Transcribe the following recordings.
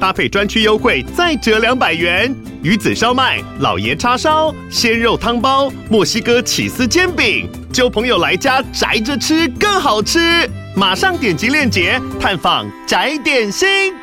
搭配专区优惠再折两百元。鱼子烧麦、老爷叉烧、鲜肉汤包、墨西哥起司煎饼，揪朋友来家宅着吃更好吃。马上点击链接探访宅点心。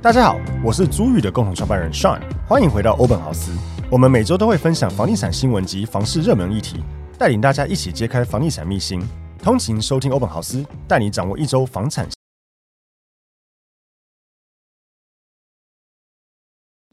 大家好，我是朱宇的共同创办人 Sean，欢迎回到欧本豪斯。我们每周都会分享房地产新闻及房市热门议题，带领大家一起揭开房地产秘辛。通勤收听欧本豪斯，带你掌握一周房产。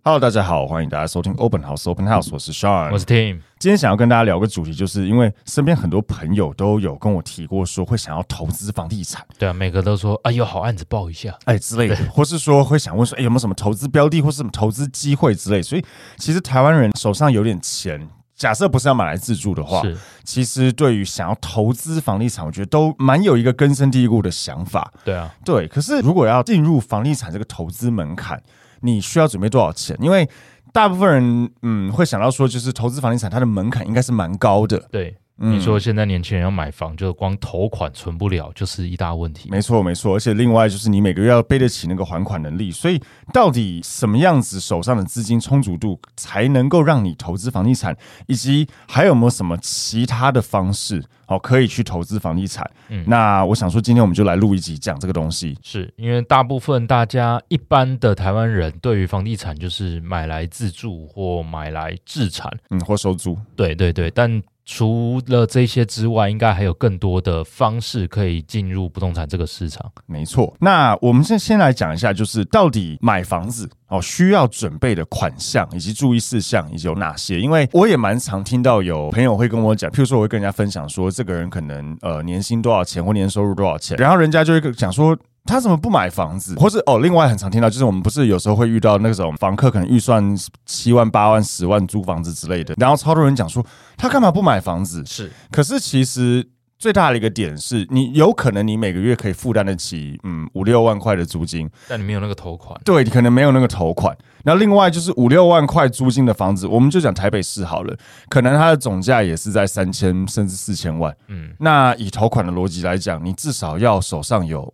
Hello，大家好，欢迎大家收听 Open House Open House，我是 Sean，我是 Tim。今天想要跟大家聊个主题，就是因为身边很多朋友都有跟我提过，说会想要投资房地产。对啊，每个都说啊，有好案子报一下，哎之类的，或是说会想问说，哎，有没有什么投资标的，或是什么投资机会之类。所以，其实台湾人手上有点钱。假设不是要买来自住的话，其实对于想要投资房地产，我觉得都蛮有一个根深蒂固的想法。对啊，对。可是如果要进入房地产这个投资门槛，你需要准备多少钱？因为大部分人嗯会想到说，就是投资房地产它的门槛应该是蛮高的。对。你说现在年轻人要买房，就光头款存不了，就是一大问题。没错，没错。而且另外就是你每个月要背得起那个还款能力。所以到底什么样子手上的资金充足度才能够让你投资房地产？以及还有没有什么其他的方式好可以去投资房地产？嗯，那我想说今天我们就来录一集讲这个东西。是因为大部分大家一般的台湾人对于房地产就是买来自住或买来置产，嗯，或收租。对对对，但。除了这些之外，应该还有更多的方式可以进入不动产这个市场。没错，那我们先先来讲一下，就是到底买房子哦需要准备的款项以及注意事项以及有哪些？因为我也蛮常听到有朋友会跟我讲，譬如说我会跟人家分享说，这个人可能呃年薪多少钱或年收入多少钱，然后人家就会讲说。他怎么不买房子？或是哦，另外很常听到就是我们不是有时候会遇到那种房客可能预算七万、八万、十万租房子之类的，然后超多人讲说他干嘛不买房子？是，可是其实最大的一个点是你有可能你每个月可以负担得起嗯五六万块的租金，但你没有那个头款。对，你可能没有那个头款。那另外就是五六万块租金的房子，我们就讲台北市好了，可能它的总价也是在三千甚至四千万。嗯，那以头款的逻辑来讲，你至少要手上有。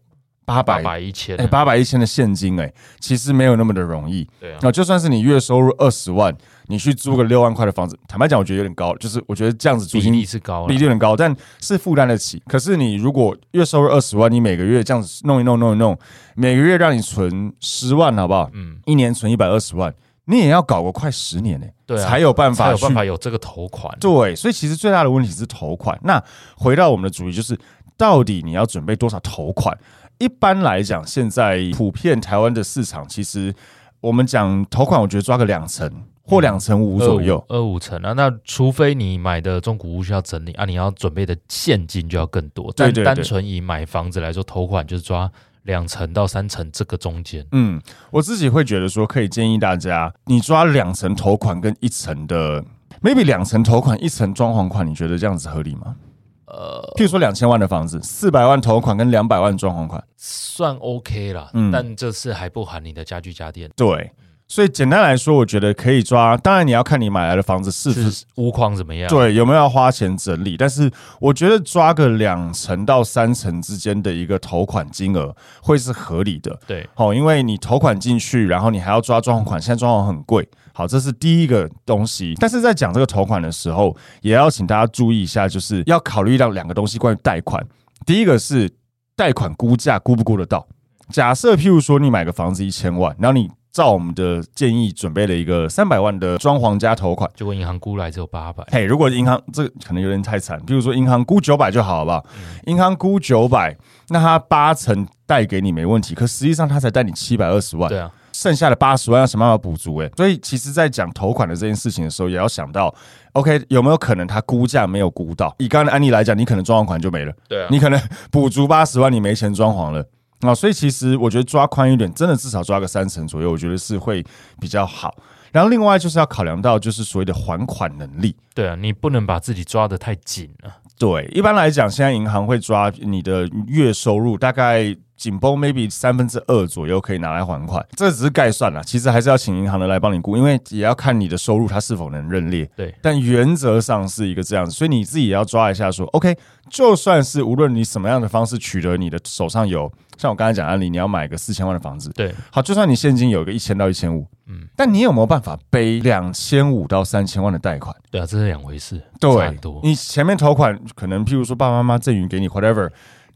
八百八百一千，哎，八百一千的现金，哎，其实没有那么的容易。对啊，那就算是你月收入二十万，你去租个六万块的房子，坦白讲，我觉得有点高。就是我觉得这样子租金比例是高，比例有点高，但是负担得起。可是你如果月收入二十万，你每个月这样子弄一弄弄一弄，每个月让你存十万，好不好？嗯，一年存一百二十万，你也要搞个快十年呢，对，才有办法，才有办法有这个头款。对，所以其实最大的问题是头款。那回到我们的主题，就是到底你要准备多少头款？一般来讲，现在普遍台湾的市场，其实我们讲头款，我觉得抓个两成或两成五左右，二五成啊。那除非你买的中古屋需要整理啊，你要准备的现金就要更多。但单纯以买房子来说，头款就是抓两成到三成这个中间。嗯，我自己会觉得说，可以建议大家，你抓两成头款跟一成的，maybe 两成头款一成装潢款，你觉得这样子合理吗？呃，譬如说两千万的房子，四百万头款跟两百万装潢款，算 OK 啦。嗯，但这次还不含你的家具家电。对，所以简单来说，我觉得可以抓。当然，你要看你买来的房子是不是屋况怎么样，对，有没有要花钱整理。但是，我觉得抓个两成到三成之间的一个头款金额会是合理的。对，好，因为你头款进去，然后你还要抓装潢款，现在装潢很贵。好，这是第一个东西。但是在讲这个筹款的时候，也要请大家注意一下，就是要考虑到两个东西。关于贷款，第一个是贷款估价估不估得到。假设譬如说你买个房子一千万，然后你照我们的建议准备了一个三百万的装潢加头款，结果银行估来只有八百。嘿，如果银行这可能有点太惨，譬如说银行估九百就好，好不好？银行估九百，那他八成贷给你没问题，可实际上他才贷你七百二十万。对啊。剩下的八十万要想办法补足，哎，所以其实，在讲投款的这件事情的时候，也要想到，OK，有没有可能他估价没有估到？以刚刚的案例来讲，你可能装潢款就没了，对啊，你可能补足八十万，你没钱装潢了，啊，所以其实我觉得抓宽一点，真的至少抓个三成左右，我觉得是会比较好。然后另外就是要考量到就是所谓的还款能力。对啊，你不能把自己抓得太紧了。对，一般来讲，现在银行会抓你的月收入大概。紧绷，maybe 三分之二左右可以拿来还款，这只是概算啦，其实还是要请银行的来帮你估，因为也要看你的收入它是否能认列。对，但原则上是一个这样子，所以你自己也要抓一下说，OK，就算是无论你什么样的方式取得你的手上有，像我刚才讲案例，你要买个四千万的房子，对，好，就算你现金有个一千到一千五，嗯，但你有没有办法背两千五到三千万的贷款？对啊，这是两回事，对，你前面投款可能譬如说爸爸妈妈赠与给你 whatever，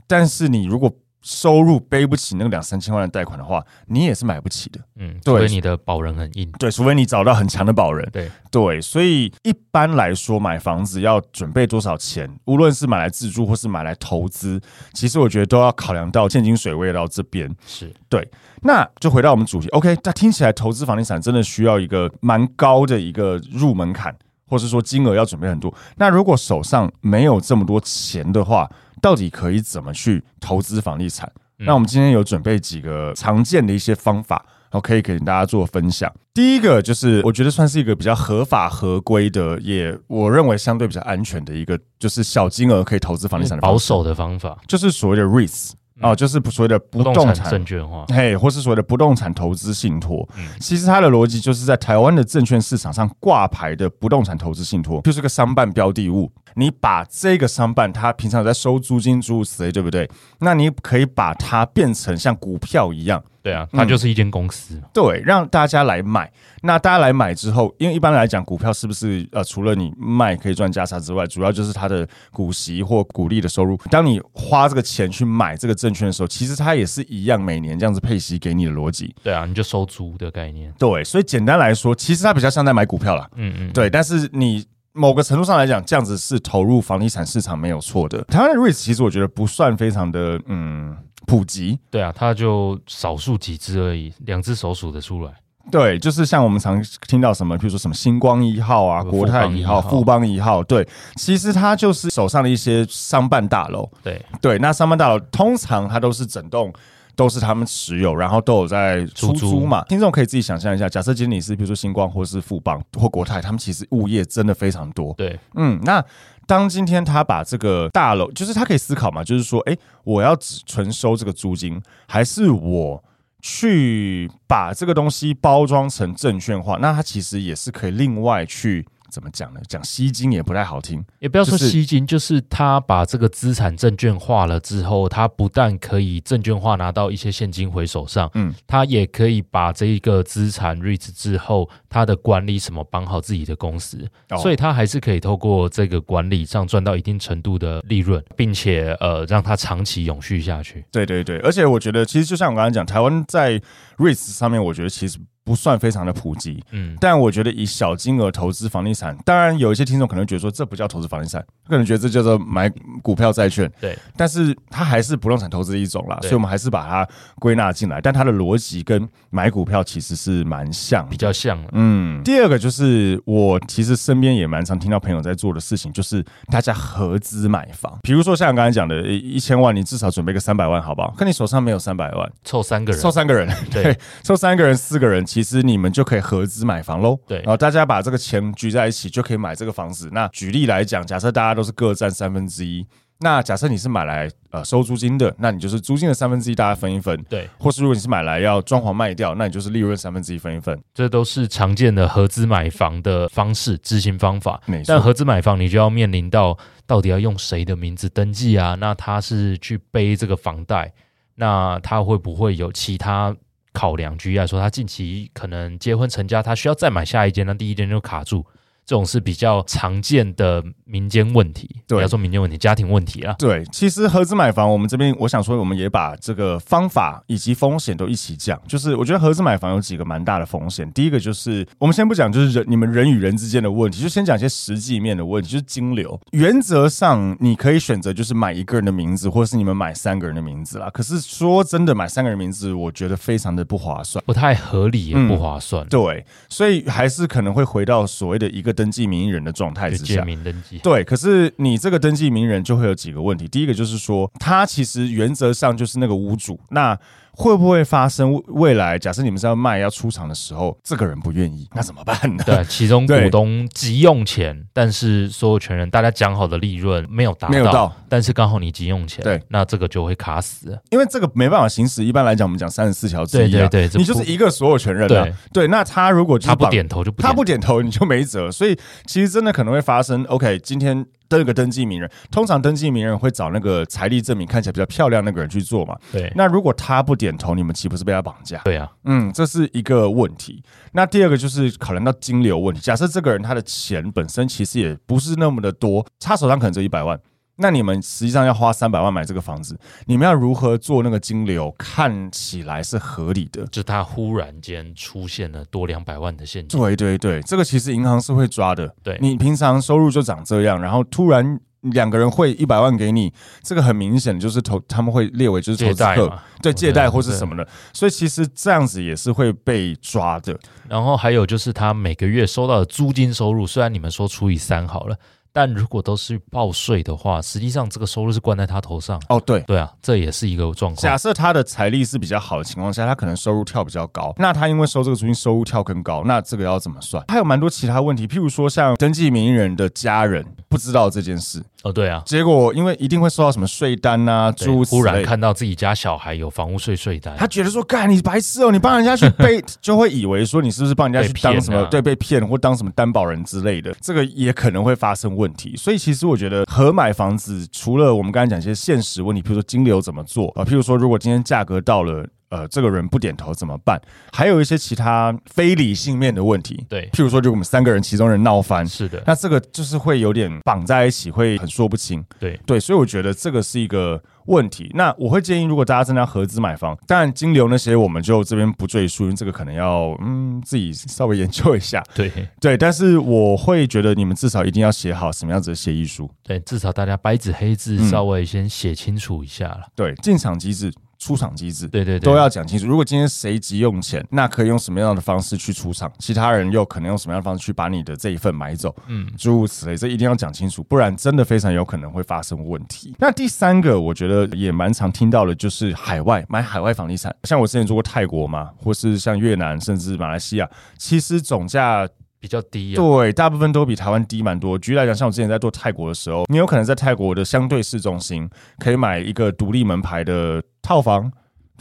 但是你如果收入背不起那个两三千万的贷款的话，你也是买不起的。嗯，对，除非你的保人很硬。对，除非你找到很强的保人。对对，所以一般来说，买房子要准备多少钱，无论是买来自住或是买来投资，其实我觉得都要考量到现金水位到这边。是对，那就回到我们主题。OK，那听起来投资房地产真的需要一个蛮高的一个入门槛，或是说金额要准备很多。那如果手上没有这么多钱的话，到底可以怎么去投资房地产？嗯、那我们今天有准备几个常见的一些方法，然后可以给大家做分享。第一个就是我觉得算是一个比较合法合规的，也我认为相对比较安全的一个，就是小金额可以投资房地产的保守的方法，就是所谓的 REITs。哦，就是所谓的不动产证券化，嘿，或是所谓的不动产投资信托。其实它的逻辑就是在台湾的证券市场上挂牌的不动产投资信托，就是个商办标的物。你把这个商办，它平常有在收租金、诸如此类，对不对？那你可以把它变成像股票一样。对啊，它就是一间公司，嗯，对，让大家来买。那大家来买之后，因为一般来讲，股票是不是呃，除了你卖可以赚价差之外，主要就是它的股息或股利的收入。当你花这个钱去买这个证券的时候，其实它也是一样，每年这样子配息给你的逻辑。对啊，你就收租的概念。对，所以简单来说，其实它比较像在买股票啦。嗯嗯，对。但是你某个程度上来讲，这样子是投入房地产市场没有错的。台湾的 REITs 其实我觉得不算非常的嗯。普及，对啊，它就少数几只而已，两只手数得出来。对，就是像我们常听到什么，比如说什么星光一号啊、国泰一号、富邦一号，对，其实它就是手上的一些商办大楼。对对，那商办大楼通常它都是整栋都是他们持有，然后都有在出租嘛。听众可以自己想象一下，假设今天你是比如说星光或是富邦或国泰，他们其实物业真的非常多。对，嗯，那。当今天他把这个大楼，就是他可以思考嘛，就是说，诶，我要只纯收这个租金，还是我去把这个东西包装成证券化？那他其实也是可以另外去。怎么讲呢？讲吸金也不太好听，也不要说吸金，就是他把这个资产证券化了之后，他不但可以证券化拿到一些现金回手上，嗯，他也可以把这一个资产 REIT 之后，他的管理什么绑好自己的公司，哦，所以他还是可以透过这个管理上赚到一定程度的利润，并且呃让它长期永续下去。对对对，而且我觉得其实就像我刚才讲，台湾在 REIT 上面，我觉得其实。不算非常的普及，嗯，但我觉得以小金额投资房地产，当然有一些听众可能觉得说这不叫投资房地产，可能觉得这叫做买股票债券，对，但是它还是不动产投资的一种啦，所以我们还是把它归纳进来，但它的逻辑跟买股票其实是蛮像，比较像，嗯。第二个就是我其实身边也蛮常听到朋友在做的事情，就是大家合资买房，比如说像刚才讲的，一千万你至少准备个三百万，好不好？可你手上没有三百万，凑三个人，凑三个人，对，凑三个人，四个人。其实你们就可以合资买房喽，对，然后大家把这个钱聚在一起，就可以买这个房子。那举例来讲，假设大家都是各占三分之一，那假设你是买来呃收租金的，那你就是租金的三分之一，大家分一分，对。或是如果你是买来要装潢卖掉，那你就是利润三分之一分一分。这都是常见的合资买房的方式执行方法。但合资买房，你就要面临到到底要用谁的名字登记啊？那他是去背这个房贷，那他会不会有其他？考量，举例来说，他近期可能结婚成家，他需要再买下一间，那第一间就卡住。这种是比较常见的民间问题，对，不要说民间问题，家庭问题啊。对，其实合资买房，我们这边我想说，我们也把这个方法以及风险都一起讲。就是我觉得合资买房有几个蛮大的风险。第一个就是我们先不讲，就是人你们人与人之间的问题，就先讲一些实际面的问题，就是金流。原则上你可以选择就是买一个人的名字，或者是你们买三个人的名字啦。可是说真的，买三个人名字，我觉得非常的不划算，不太合理，也不划算。嗯。对，所以还是可能会回到所谓的一个。登记名义人的状态之下，名登记。对，可是你这个登记名人就会有几个问题。第一个就是说，他其实原则上就是那个屋主，那。会不会发生未来？假设你们是要卖要出场的时候，这个人不愿意，那怎么办呢？对，其中股东急用钱，但是所有权人大家讲好的利润没有达到，没有到，但是刚好你急用钱，对，那这个就会卡死，因为这个没办法行使。一般来讲，我们讲三十四条之一，对对对，你就是一个所有权人了，对对。那他如果他不点头就不点头，他不点头你就没辙，所以其实真的可能会发生。OK，今天。登个登记名人，通常登记名人会找那个财力证明看起来比较漂亮那个人去做嘛。对。那如果他不点头，你们岂不是被他绑架？对啊。嗯，这是一个问题。那第二个就是考量到金流问题。假设这个人他的钱本身其实也不是那么的多，他手上可能只有一百万。那你们实际上要花三百万买这个房子，你们要如何做那个金流看起来是合理的？就他忽然间出现了多两百万的现金。对对对，这个其实银行是会抓的。对，你平常收入就长这样，然后突然两个人汇一百万给你，这个很明显就是投，他们会列为就是投资客，对，借贷或是什么的。所以其实这样子也是会被抓的。然后还有就是他每个月收到的租金收入，虽然你们说除以三好了。但如果都是报税的话，实际上这个收入是关在他头上。哦，对，对啊，这也是一个状况。假设他的财力是比较好的情况下，他可能收入跳比较高，那他因为收这个租金收入跳更高，那这个要怎么算？还有蛮多其他问题，譬如说像登记名义人的家人不知道这件事。哦，对啊，结果因为一定会收到什么税单啊，诸如此类，忽然看到自己家小孩有房屋税税单，他觉得说，干你白痴哦，你帮人家去背，就会以为说你是不是帮人家去当什么，啊、对，被骗或当什么担保人之类的，这个也可能会发生问题。所以其实我觉得合买房子，除了我们刚才讲一些现实问题，譬如说金流怎么做啊，譬如说如果今天价格到了。呃，这个人不点头怎么办？还有一些其他非理性面的问题，对，譬如说，就我们三个人其中人闹翻，是的，那这个就是会有点绑在一起，会很说不清，对。对，所以我觉得这个是一个问题。那我会建议，如果大家真的要合资买房，当然金流那些我们就这边不赘述，因为这个可能要嗯自己稍微研究一下，对。对。但是我会觉得你们至少一定要写好什么样子的协议书，对，至少大家白纸黑字稍微先写清楚一下了，嗯，对，进场机制。出场机制，对对对，都要讲清楚。如果今天谁急用钱，那可以用什么样的方式去出场？其他人又可能用什么样的方式去把你的这一份买走？嗯，诸如此类，这一定要讲清楚，不然真的非常有可能会发生问题。那第三个，我觉得也蛮常听到的，就是海外买海外房地产，像我之前做过泰国嘛，或是像越南，甚至马来西亚，其实总价。比较低，啊，对，大部分都比台湾低蛮多。举例来讲，像我之前在做泰国的时候，你有可能在泰国的相对市中心可以买一个独立门牌的套房，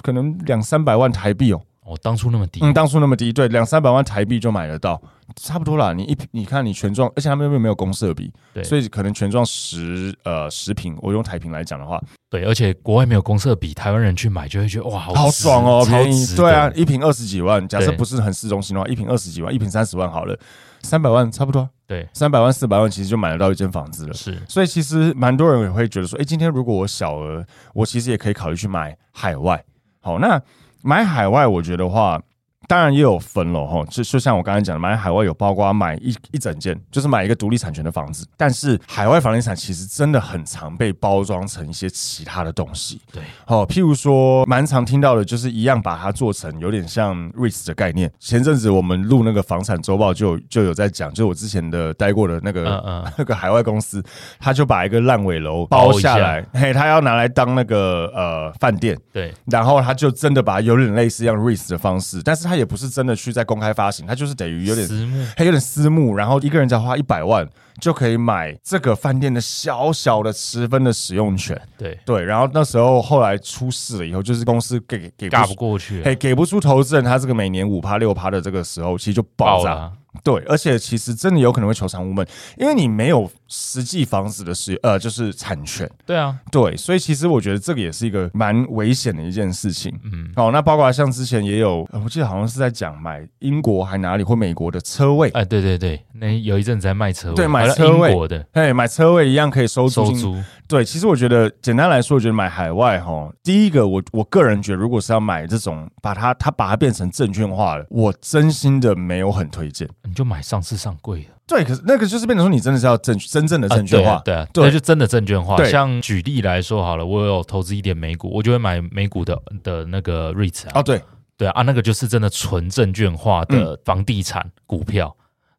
可能两三百万台币哦。哦，当初那么低，嗯，当初那么低，对，两三百万台币就买得到，差不多啦。你一你看你全幢，而且他们又没有公社比，对，所以可能全幢十呃十坪，我用台坪来讲的话，对，而且国外没有公社比，台湾人去买就会觉得哇，好，好爽哦，便宜，对啊，一瓶二十几万，假设不是很市中心的话，一瓶二十几万，一瓶三十万好了，三百万差不多，对，三百万四百万其实就买得到一间房子了，是，所以其实蛮多人也会觉得说，哎、欸，今天如果我小额，我其实也可以考虑去买海外，好，那买海外，我觉得话。当然也有分了哈，就就像我刚才讲的，买海外有包括买一一整间，就是买一个独立产权的房子。但是海外房地产其实真的很常被包装成一些其他的东西。对，好，譬如说蛮常听到的，就是一样把它做成有点像 REITs 的概念。前阵子我们录那个房产周报就就有在讲，就是我之前的待过的那个嗯嗯 那个海外公司，他就把一个烂尾楼包下来，嘿，他要拿来当那个呃饭店。对，然后他就真的把它有点类似像 REITs 的方式，但是他。他也不是真的去在公开发行，他就是等于有点私募，他有点私募，然后一个人只要花一百万就可以买这个饭店的小小的十分的使用权。对对，然后那时候后来出事了以后，就是公司给给嘎不过去，嘿，给不出投资人他这个每年五趴六趴的这个时候，其实就爆炸。对，而且其实真的有可能会求偿无门，因为你没有实际房子的使呃，就是产权。对啊，对，所以其实我觉得这个也是一个蛮危险的一件事情。嗯，好，那包括像之前也有，我记得好像是在讲买英国还哪里或美国的车位。哎，对对对，那有一阵子在卖车位，对，买车位的，哎，买车位一样可以收租。收租。对，其实我觉得简单来说，我觉得买海外哈，第一个我我个人觉得，如果是要买这种把它它把它变成证券化了，我真心的没有很推荐。你就买上市上柜的。对，可是那个就是变成说，你真的是要证真正的证券化，啊对啊，那就真的证券化。像举例来说好了，我有投资一点美股，我就会买美股的的那个 REITs 啊。啊，对，对啊，啊，那个就是真的纯证券化的房地产股票。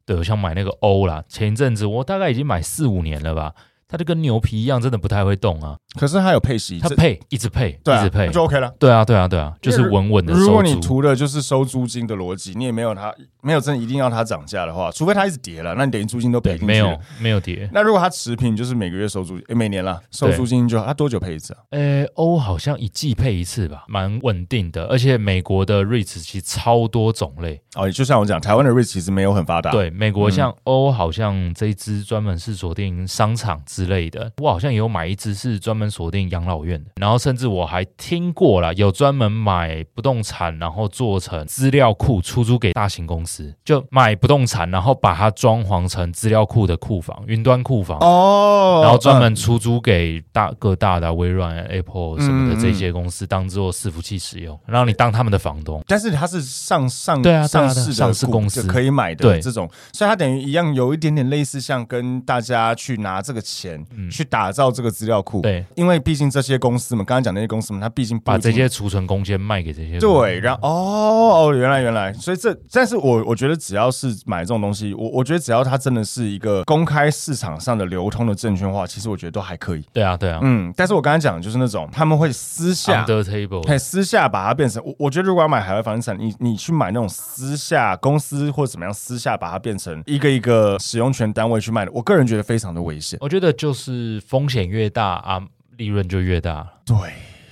对，我想买那个欧啦。前一阵子我大概已经买四五年了吧。它就跟牛皮一样，真的不太会动啊。可是它有配息，它配一直配，对、啊，一直配就 OK 了。对啊，对啊，对啊，就是稳稳的收。如果你图的就是收租金的逻辑，你也没有它，没有真的一定要它涨价的话，除非它一直跌了，那你等于租金都赔进去。没有，没有跌。那如果它持平，就是每个月收租，诶每年啦收租金就它多久配一次啊？呃，欧好像一季配一次吧，蛮稳定的。而且美国的 REITs 其实超多种类哦，就像我讲，台湾的 REITs 其实没有很发达。对，美国像欧好像这一支专门是锁定商场之类的，我。好像也有买一支是专门锁定养老院的，然后甚至我还听过了，有专门买不动产，然后做成资料库出租给大型公司，就买不动产，然后把它装潢成资料库的库房，云端库房哦，然后专门出租给大各大的微软、Apple 什么的这些公司当做伺服器使用，然后你当他们的房东，但是它是上上对啊上市上市公司。可以买的这种，所以它等于一样有一点点类似，像跟大家去拿这个钱去打。打造这个资料库，对，因为毕竟这些公司嘛，刚刚讲那些公司嘛，它毕竟把这些储存空间卖给这些，对，然后哦哦，原来原来，所以这，但是我我觉得只要是买这种东西，我我觉得只要它真的是一个公开市场上的流通的证券化，其实我觉得都还可以。对啊，对啊，嗯，但是我刚才讲的就是那种他们会私下 under table，嘿，私下把它变成我，我觉得如果要买海外房地产，你你去买那种私下公司或者怎么样，私下把它变成一个一个使用权单位去卖的，我个人觉得非常的危险。我觉得就是风险越大。啊，利润就越大。对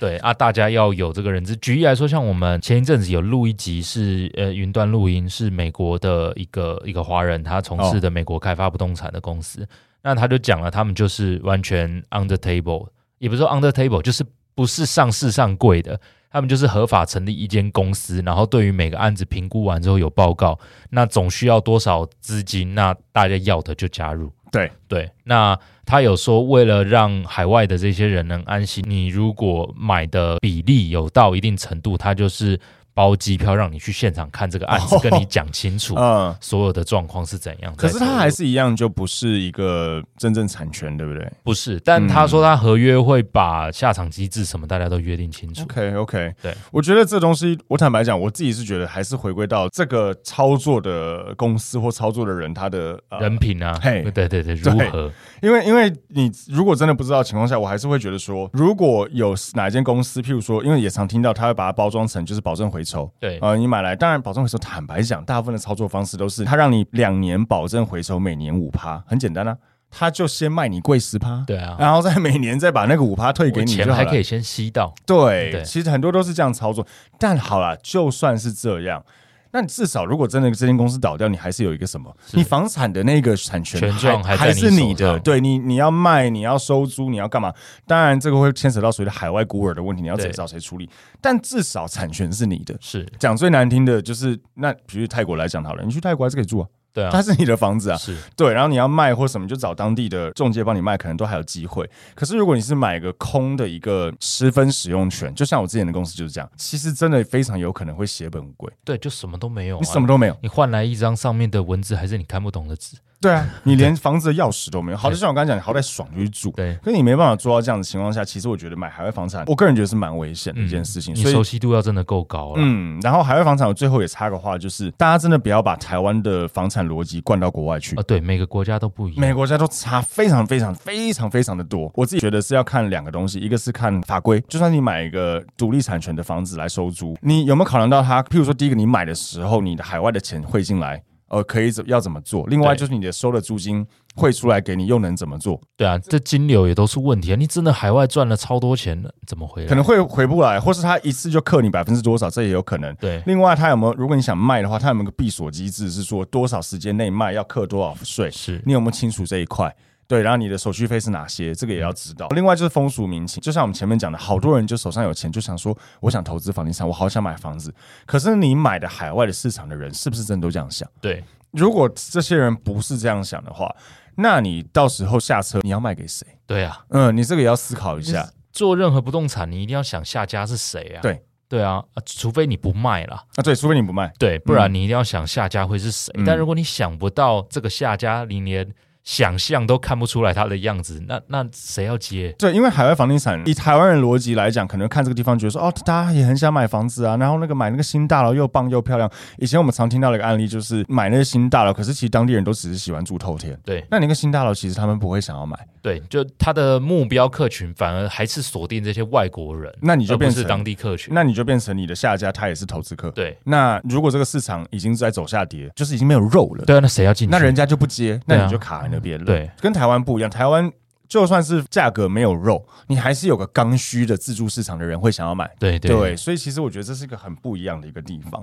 对啊，大家要有这个认知。举例来说，像我们前一阵子有录一集是呃云端录音，是美国的一个一个华人，他从事的美国开发不动产的公司。哦、那他就讲了，他们就是完全 under table，也不是说 under table，就是不是上市上柜的。他们就是合法成立一间公司，然后对于每个案子评估完之后有报告，那总需要多少资金，那大家要的就加入。对对，那他有说，为了让海外的这些人能安心，你如果买的比例有到一定程度，他就是。包机票让你去现场看这个案子，跟你讲清楚，嗯，所有的状况是怎样。可是他还是一样，就不是一个真正产权，对不对？不是，但他说他合约会把下场机制什么大家都约定清楚。OK OK，对，我觉得这东西，我坦白讲，我自己是觉得还是回归到这个操作的公司或操作的人他的人品啊，嘿，对对对，如何？因为因为你如果真的不知道情况下，我还是会觉得说，如果有哪一间公司，譬如说，因为也常听到他会把它包装成就是保证回。抽对呃，你买来当然保证回收。坦白讲，大部分的操作方式都是他让你两年保证回收，每年五趴，很简单啊。他就先卖你贵十趴，对啊，然后再每年再把那个五趴退给你，钱还可以先吸到。对，对其实很多都是这样操作。但好了，就算是这样。那你至少，如果真的这间公司倒掉，你还是有一个什么？你房产的那个产权还还是你的，对你你要卖，你要收租，你要干嘛？当然，这个会牵扯到所谓的海外孤儿的问题，你要怎找谁处理？但至少产权是你的。是讲最难听的就是，那比如泰国来讲好了，你去泰国还是可以住啊。对啊，它是你的房子啊，是对，然后你要卖或什么，就找当地的中介帮你卖，可能都还有机会。可是如果你是买个空的一个十分使用权，就像我之前的公司就是这样，其实真的非常有可能会血本无归。对，就什么都没有啊，你什么都没有，你换来一张上面的文字还是你看不懂的纸。对啊，你连房子的钥匙都没有。好，就像我刚才讲，你好歹爽就去住。对，可是你没办法做到这样的情况下，其实我觉得买海外房产，我个人觉得是蛮危险的一件事情。嗯、你熟悉度要真的够高了。嗯，然后海外房产，我最后也插个话，就是大家真的不要把台湾的房产逻辑灌到国外去。啊，对，每个国家都不一样，每个国家都差非常非常非常非常的多。我自己觉得是要看两个东西，一个是看法规，就算你买一个独立产权的房子来收租，你有没有考量到它？譬如说，第一个你买的时候，你的海外的钱汇进来。呃，可以怎要怎么做？另外就是你的收的租金汇出来给你，又能怎么做？对啊，这金流也都是问题啊！你真的海外赚了超多钱了，怎么回来？可能会回不来，或是他一次就克你百分之多少，这也有可能。对，另外他有没有？如果你想卖的话，他有没有个闭锁机制？是说多少时间内卖要克多少税？是你有没有清楚这一块？对，然后你的手续费是哪些？这个也要知道。另外就是风俗民情，就像我们前面讲的，好多人就手上有钱，就想说，我想投资房地产，我好想买房子。可是你买的海外的市场的人，是不是真的都这样想？对。如果这些人不是这样想的话，那你到时候下车你要卖给谁？对啊，嗯，你这个也要思考一下。做任何不动产，你一定要想下家是谁啊？对，对啊，除非你不卖了啊，对，除非你不卖，对，不然你一定要想下家会是谁。嗯、但如果你想不到这个下家，你连想象都看不出来它的样子，那那谁要接？对，因为海外房地产以台湾人逻辑来讲，可能看这个地方觉得说，哦，大家也很想买房子啊，然后那个买那个新大楼又棒又漂亮。以前我们常听到的一个案例就是买那个新大楼，可是其实当地人都只是喜欢住透天。对，那那个新大楼其实他们不会想要买。对，就他的目标客群反而还是锁定这些外国人，那你就变成是当地客群，那你就变成你的下家他也是投资客。对，那如果这个市场已经在走下跌，就是已经没有肉了。对啊，那谁要进去？那人家就不接，那你就卡在那边了。对，跟台湾不一样，台湾就算是价格没有肉，你还是有个刚需的自助市场的人会想要买。对对，对，所以其实我觉得这是一个很不一样的一个地方。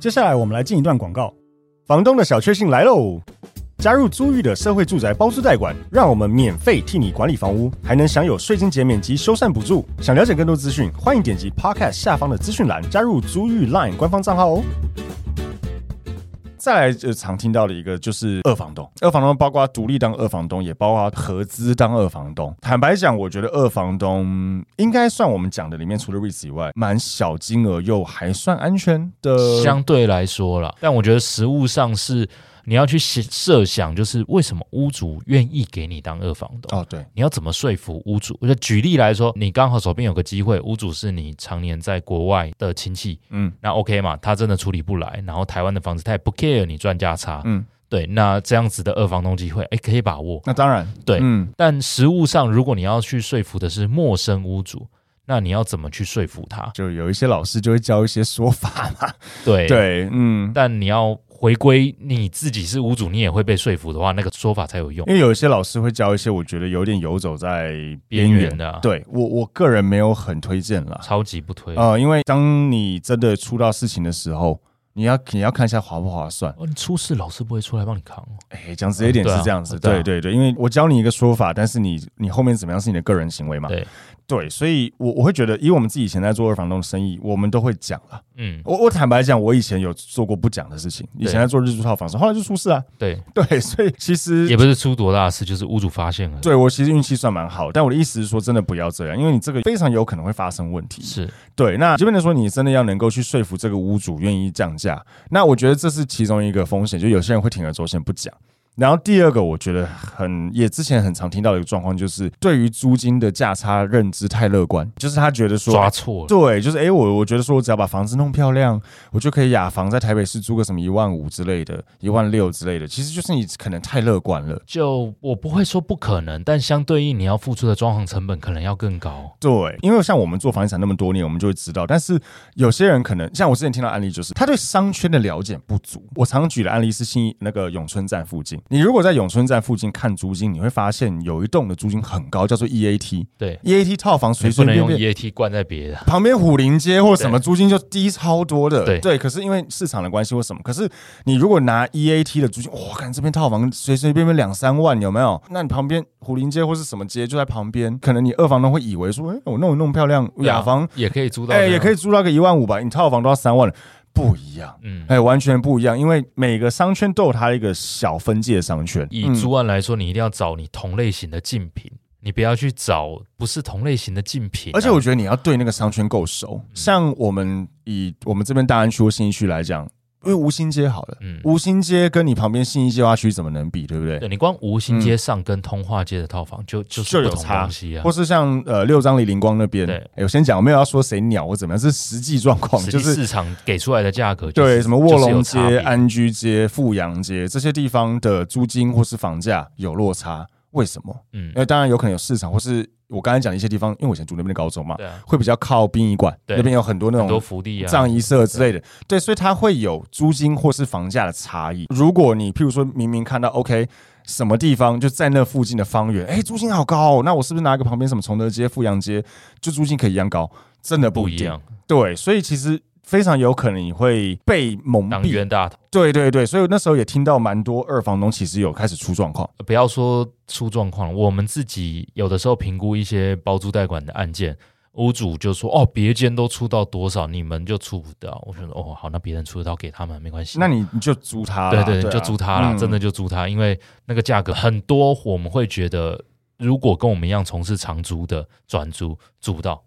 接下来我们来进一段广告，房东的小确幸来喽。加入租寓的社会住宅包租代管，让我们免费替你管理房屋，还能享有税金减免及修缮补助。想了解更多资讯，欢迎点击 Podcast 下方的资讯栏，加入租寓 Line 官方账号哦。再来就常听到的一个就是二房东，二房东包括独立当二房东，也包括合资当二房东。坦白讲，我觉得二房东应该算我们讲的里面，除了 REITs 以外，蛮小金额又还算安全的，相对来说啦。但我觉得实物上是。你要去设想，就是为什么屋主愿意给你当二房东？哦，对，你要怎么说服屋主？我就举例来说，你刚好手边有个机会，屋主是你常年在国外的亲戚，嗯，那 OK 嘛？他真的处理不来，然后台湾的房子他也不 care 你赚价差，嗯，对，那这样子的二房东机会，哎，可以把握。那当然，对，嗯，但实物上，如果你要去说服的是陌生屋主，那你要怎么去说服他？就有一些老师就会教一些说法嘛，对对，嗯，但你要。回归你自己是屋主，你也会被说服的话，那个说法才有用。因为有一些老师会教一些，我觉得有点游走在边缘的、啊。对我，我个人没有很推荐啦，超级不推。呃，因为当你真的出到事情的时候，你要你要看一下划不划算。哦，你出事，老师不会出来帮你扛哦。哎，讲直接点是这样子，嗯对，啊、对对对，因为我教你一个说法，但是你你后面怎么样是你的个人行为嘛。对。对，所以我，我我会觉得，以我们自己以前在做二房东的生意，我们都会讲了。嗯，我我坦白讲，我以前有做过不讲的事情。以前在做日租套房时，后来就出事啊。对 对，所以其实也不是出多大的事，就是屋主发现了。对，我其实运气算蛮好，但我的意思是说，真的不要这样，因为你这个非常有可能会发生问题。是对，那就变成说，你真的要能够去说服这个屋主愿意降价。那我觉得这是其中一个风险，就有些人会铤而走险不讲。然后第二个，我觉得很也之前很常听到的一个状况，就是对于租金的价差认知太乐观，就是他觉得说抓错了，对，就是哎，我我觉得说我只要把房子弄漂亮，我就可以雅房在台北市租个什么一万五之类的，一万六之类的，其实就是你可能太乐观了。就我不会说不可能，但相对应你要付出的装潢成本可能要更高。对，因为像我们做房地产那么多年，我们就会知道，但是有些人可能像我之前听到案例，就是他对商圈的了解不足。我常举的案例是新那个永春站附近。你如果在永春站附近看租金，你会发现有一栋的租金很高，叫做 EAT。对，EAT 套房随随便便用 EAT 灌在别的旁边虎林街或什么租金就低超多的。对对，可是因为市场的关系或什么，可是你如果拿 EAT 的租金，哇，看这边套房随随便便两三万，有没有？那你旁边虎林街或是什么街就在旁边，可能你二房东会以为说，哎、欸，我弄一弄漂亮雅房也可以租到，哎、欸，也可以租到个一万五吧？你套房都要三万了。不一样，嗯，哎，完全不一样，因为每个商圈都有它一个小分界商圈。以租案来说，你一定要找你同类型的竞品，你不要去找不是同类型的竞品。而且我觉得你要对那个商圈够熟，像我们以我们这边大安区或新一区来讲。因为吴兴街好了，嗯，吴兴街跟你旁边信义计划区怎么能比，对不对？对，你光吴兴街上跟通化街的套房就、嗯、就是不同东西啊，或是像呃六张犁灵光那边，对，哎，我先讲，我没有要说谁鸟或怎么样，是实际状况，就是市场给出来的价格、就是，对，什么卧龙街、安居街、富阳街这些地方的租金或是房价有落差，为什么？嗯，因为当然有可能有市场或是。我刚才讲的一些地方，因为我以前住那边的高中嘛，啊、会比较靠殡仪馆，那边有很多那种福利啊、葬仪社之类的，对，所以它会有租金或是房价的差异。如果你譬如说明明看到 OK 什么地方就在那附近的方圆，哎、欸，租金好高、哦，那我是不是拿一个旁边什么崇德街、富阳街，就租金可以一样高？真的不一样。对，所以其实。非常有可能你会被蒙蔽冤大头，对对对，所以那时候也听到蛮多二房东其实有开始出状况。不要说出状况，我们自己有的时候评估一些包租代管的案件，屋主就说：“哦，别间都出到多少，你们就出不到。”我觉得：“哦，好，那别人出得到给他们没关系。”那你你就租他，对对，对啊、就租他了，真的就租他，因为那个价格很多，我们会觉得如果跟我们一样从事长租的转租租不到。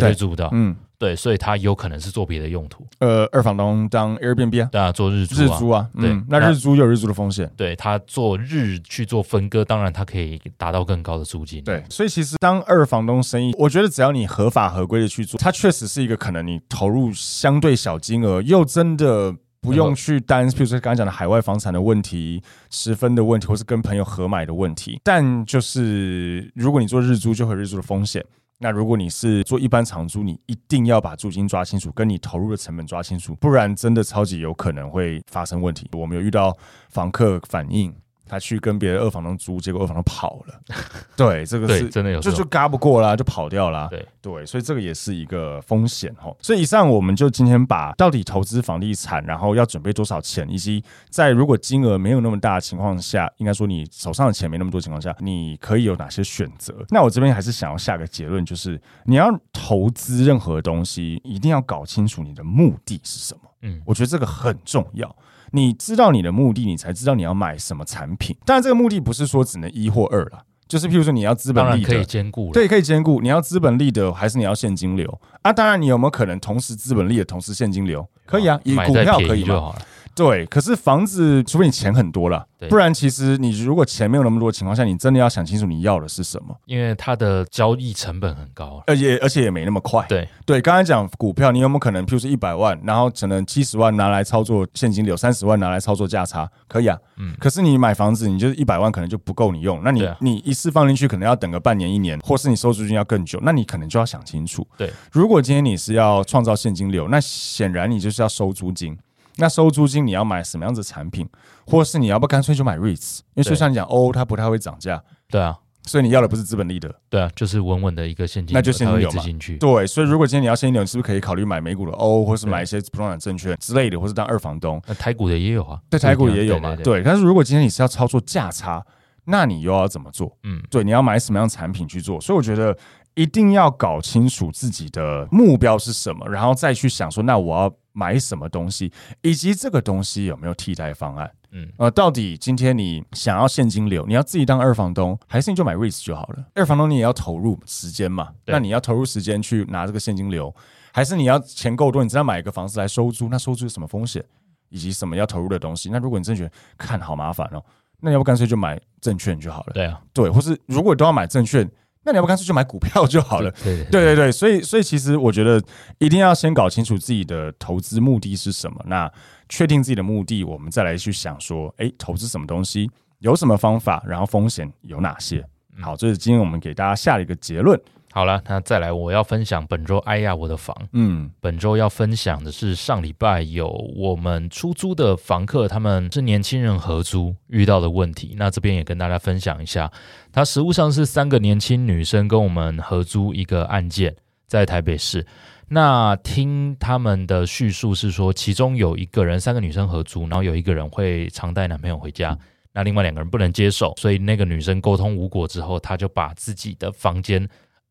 绝对租不到。嗯，对，所以他有可能是做别的用途。呃，二房东当 Airbnb 啊，对啊，做日租、啊，日租啊，对，嗯、那日租有日租的风险。对他做日去做分割，当然他可以达到更高的租金。对，所以其实当二房东生意，我觉得只要你合法合规的去做，它确实是一个可能你投入相对小金额，又真的。不用去担，比如说刚才讲的海外房产的问题、十分的问题，或是跟朋友合买的问题。但就是如果你做日租，就会有日租的风险。那如果你是做一般长租，你一定要把租金抓清楚，跟你投入的成本抓清楚，不然真的超级有可能会发生问题。我们有遇到房客反映。他去跟别的二房东租，结果二房东跑了。对，这个是真的有，就就嘎不过啦，就跑掉啦。对对，所以这个也是一个风险哈。所以以上我们就今天把到底投资房地产，然后要准备多少钱，以及在如果金额没有那么大的情况下，应该说你手上的钱没那么多情况下，你可以有哪些选择？那我这边还是想要下个结论，就是你要投资任何东西，一定要搞清楚你的目的是什么。嗯，我觉得这个很重要。你知道你的目的，你才知道你要买什么产品。当然，这个目的不是说只能一或二了，就是譬如说你要资本利得，可以兼顾，对，可以兼顾。你要资本利得，还是你要现金流啊？当然，你有没有可能同时资本利得，同时现金流？可以啊，以股票可以吗？对，可是房子，除非你钱很多了，不然其实你如果钱没有那么多情况下，你真的要想清楚你要的是什么，因为它的交易成本很高，而且而且也没那么快。对对，刚才讲股票，你有没有可能，譬如说一百万，然后可能七十万拿来操作现金流，三十万拿来操作价差，可以啊。嗯。可是你买房子，你就是一百万可能就不够你用，那你你一次放进去，可能要等个半年一年，或是你收租金要更久，那你可能就要想清楚。对，如果今天你是要创造现金流，那显然你就是要收租金。那收租金你要买什么样子的产品，或是你要不干脆就买 REITs？因为就像你讲，欧它不太会涨价，对啊，所以你要的不是资本利得，对啊，就是稳稳的一个现金，那就现金流嘛。对，所以如果今天你要现金流，你是不是可以考虑买美股的欧，或是买一些不动产证券之类的，或是当二房东？那台股的也有啊，对，台股也有嘛，对。但是如果今天你是要操作价差，那你又要怎么做？嗯，对，你要买什么样的产品去做？所以我觉得一定要搞清楚自己的目标是什么，然后再去想说，那我要。买什么东西，以及这个东西有没有替代方案？嗯，呃，到底今天你想要现金流，你要自己当二房东，还是你就买 REITs 就好了？二房东你也要投入时间嘛？那你要投入时间去拿这个现金流，还是你要钱够多，你只要买一个房子来收租？那收租有什么风险，以及什么要投入的东西？那如果你真的觉得看好麻烦哦，那要不干脆就买证券就好了？对啊，对，或是如果都要买证券。那你要不干脆就买股票就好了？对对对对，所以所以其实我觉得一定要先搞清楚自己的投资目的是什么。那确定自己的目的，我们再来去想说，哎，投资什么东西，有什么方法，然后风险有哪些？好，这是今天我们给大家下了一个结论。好了，那再来，我要分享本周哎呀我的房。嗯，本周要分享的是上礼拜有我们出租的房客，他们是年轻人合租遇到的问题。那这边也跟大家分享一下，他实物上是三个年轻女生跟我们合租一个案件，在台北市。那听他们的叙述是说，其中有一个人三个女生合租，然后有一个人会常带男朋友回家，那另外两个人不能接受，所以那个女生沟通无果之后，她就把自己的房间。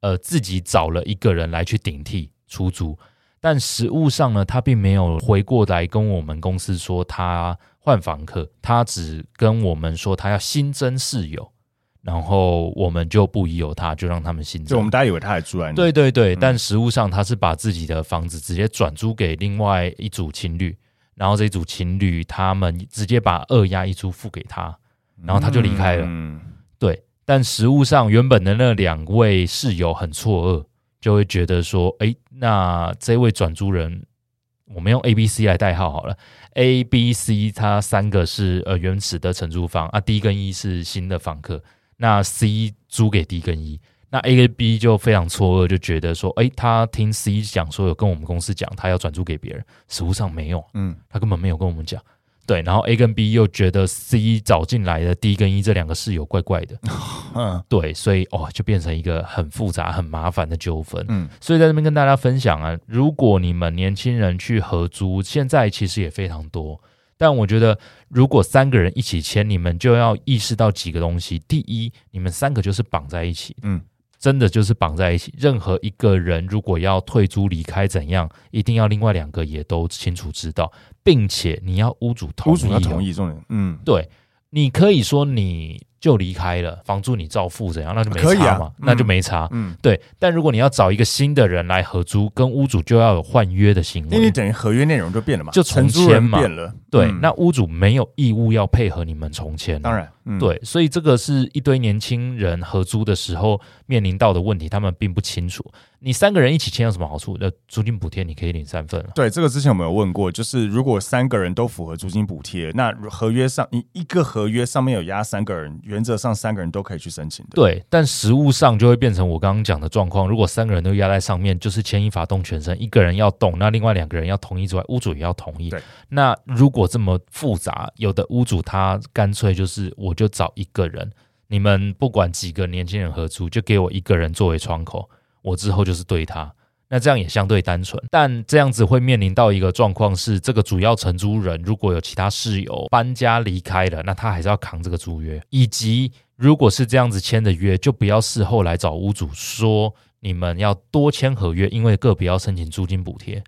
呃，自己找了一个人来去顶替出租，但实物上呢，他并没有回过来跟我们公司说他换房客，他只跟我们说他要新增室友，然后我们就不疑有他，就让他们新增。就我们大家以为他还住在那。对对对，嗯、但实物上他是把自己的房子直接转租给另外一组情侣，然后这一组情侣他们直接把二押一租付给他，然后他就离开了。嗯，对。但实物上，原本的那两位室友很错愕，就会觉得说：“诶，那这位转租人，我们用 A、B、C 来代号好了。A、B、C，他三个是呃原始的承租方啊，D 跟 E 是新的房客。那 C 租给 D 跟 E，那 A 跟 B 就非常错愕，就觉得说：诶，他听 C 讲说有跟我们公司讲，他要转租给别人，实物上没有，嗯，他根本没有跟我们讲。”对，然后 A 跟 B 又觉得 C 找进来的 D 跟 E 这两个室友怪怪的，嗯，对，所以哦，就变成一个很复杂、很麻烦的纠纷。嗯，所以在这边跟大家分享啊，如果你们年轻人去合租，现在其实也非常多，但我觉得如果三个人一起签，你们就要意识到几个东西。第一，你们三个就是绑在一起，嗯。真的就是绑在一起，任何一个人如果要退租离开怎样，一定要另外两个也都清楚知道，并且你要屋主同意，屋主要同意，重点，嗯，对，你可以说你就离开了，房租你照付，怎样那就没差嘛，那就没差。嗯，对。但如果你要找一个新的人来合租，跟屋主就要有换约的行为，因为你等于合约内容就变了嘛，就重签嘛，变了。对，嗯、那屋主没有义务要配合你们重签。当然，嗯、对，所以这个是一堆年轻人合租的时候面临到的问题，他们并不清楚。你三个人一起签有什么好处？那租金补贴你可以领三份了。对，这个之前我们有问过，就是如果三个人都符合租金补贴，那合约上你一个合约上面有压三个人，原则上三个人都可以去申请的。对，但实务上就会变成我刚刚讲的状况。如果三个人都压在上面，就是牵一发动全身，一个人要动，那另外两个人要同意之外，屋主也要同意。对，那如果这么复杂，有的屋主他干脆就是我就找一个人，你们不管几个年轻人合租，就给我一个人作为窗口，我之后就是对他。那这样也相对单纯，但这样子会面临到一个状况是，这个主要承租人如果有其他室友搬家离开了，那他还是要扛这个租约。以及如果是这样子签的约，就不要事后来找屋主说你们要多签合约，因为个别要申请租金补贴，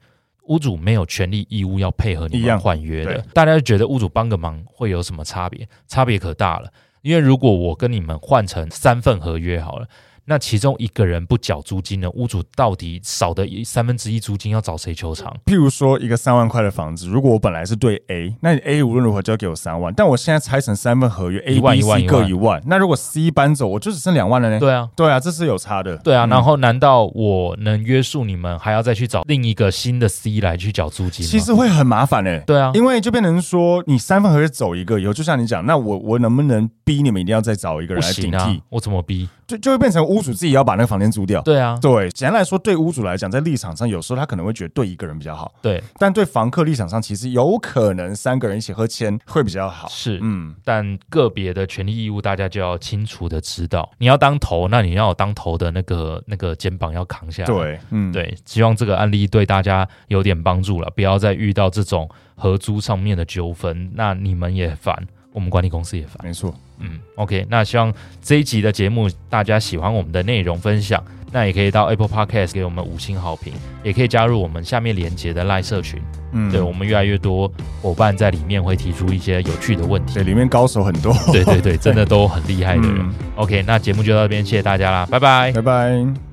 屋主没有权利义务要配合你们换约的。大家就觉得屋主帮个忙会有什么差别？差别可大了，因为如果我跟你们换成三份合约好了。那其中一个人不缴租金呢？屋主到底少的三分之一租金要找谁求偿？譬如说一个三万块的房子，如果我本来是对 A，那你 A 无论如何就要给我三万，但我现在拆成三份合约，A、B、C 各一万，那如果 C 搬走，我就只剩两万了呢？对啊，对啊，这是有差的。对啊，然后难道我能约束你们，还要再去找另一个新的 C 来去缴租金？其实会很麻烦呢。对啊，因为就变成说，你三份合约走一个以后，就像你讲，那我我能不能逼你们一定要再找一个人来顶替？啊、我怎么逼？就就会变成屋主自己要把那个房间租掉。对啊，对，简单来说，对屋主来讲，在立场上，有时候他可能会觉得对一个人比较好。对，但对房客立场上，其实有可能三个人一起合签会比较好。是，嗯，但个别的权利义务，大家就要清楚的知道。你要当头，那你要有当头的那个那个肩膀要扛下来。对，嗯，对，希望这个案例对大家有点帮助了，不要再遇到这种合租上面的纠纷，那你们也烦。我们管理公司也烦，没错。嗯，OK，那希望这一集的节目大家喜欢我们的内容分享，那也可以到 Apple Podcast 给我们五星好评，也可以加入我们下面连接的赖社群。嗯，对，我们越来越多伙伴在里面会提出一些有趣的问题，对，里面高手很多，对对对，真的 都很厉害的人。嗯、OK，那节目就到这边，谢谢大家啦，拜拜，拜拜。